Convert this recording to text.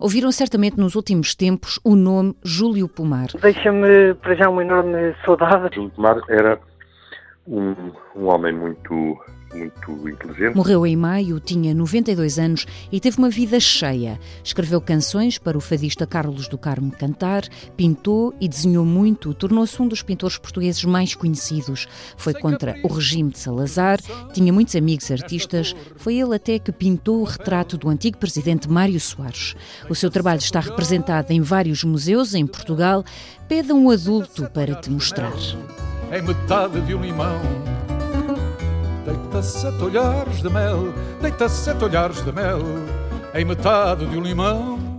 Ouviram certamente nos últimos tempos o nome Júlio Pomar. Deixa-me para já uma enorme saudade. Júlio Pomar era um, um homem muito muito inteligente. Morreu em maio, tinha 92 anos e teve uma vida cheia. Escreveu canções para o fadista Carlos do Carmo cantar, pintou e desenhou muito, tornou-se um dos pintores portugueses mais conhecidos. Foi contra o regime de Salazar, tinha muitos amigos artistas, foi ele até que pintou o retrato do antigo presidente Mário Soares. O seu trabalho está representado em vários museus em Portugal. Pede a um adulto para te mostrar. Em metade de um limão Deita sete olhares de mel, deita sete olhares de mel, em metade de um limão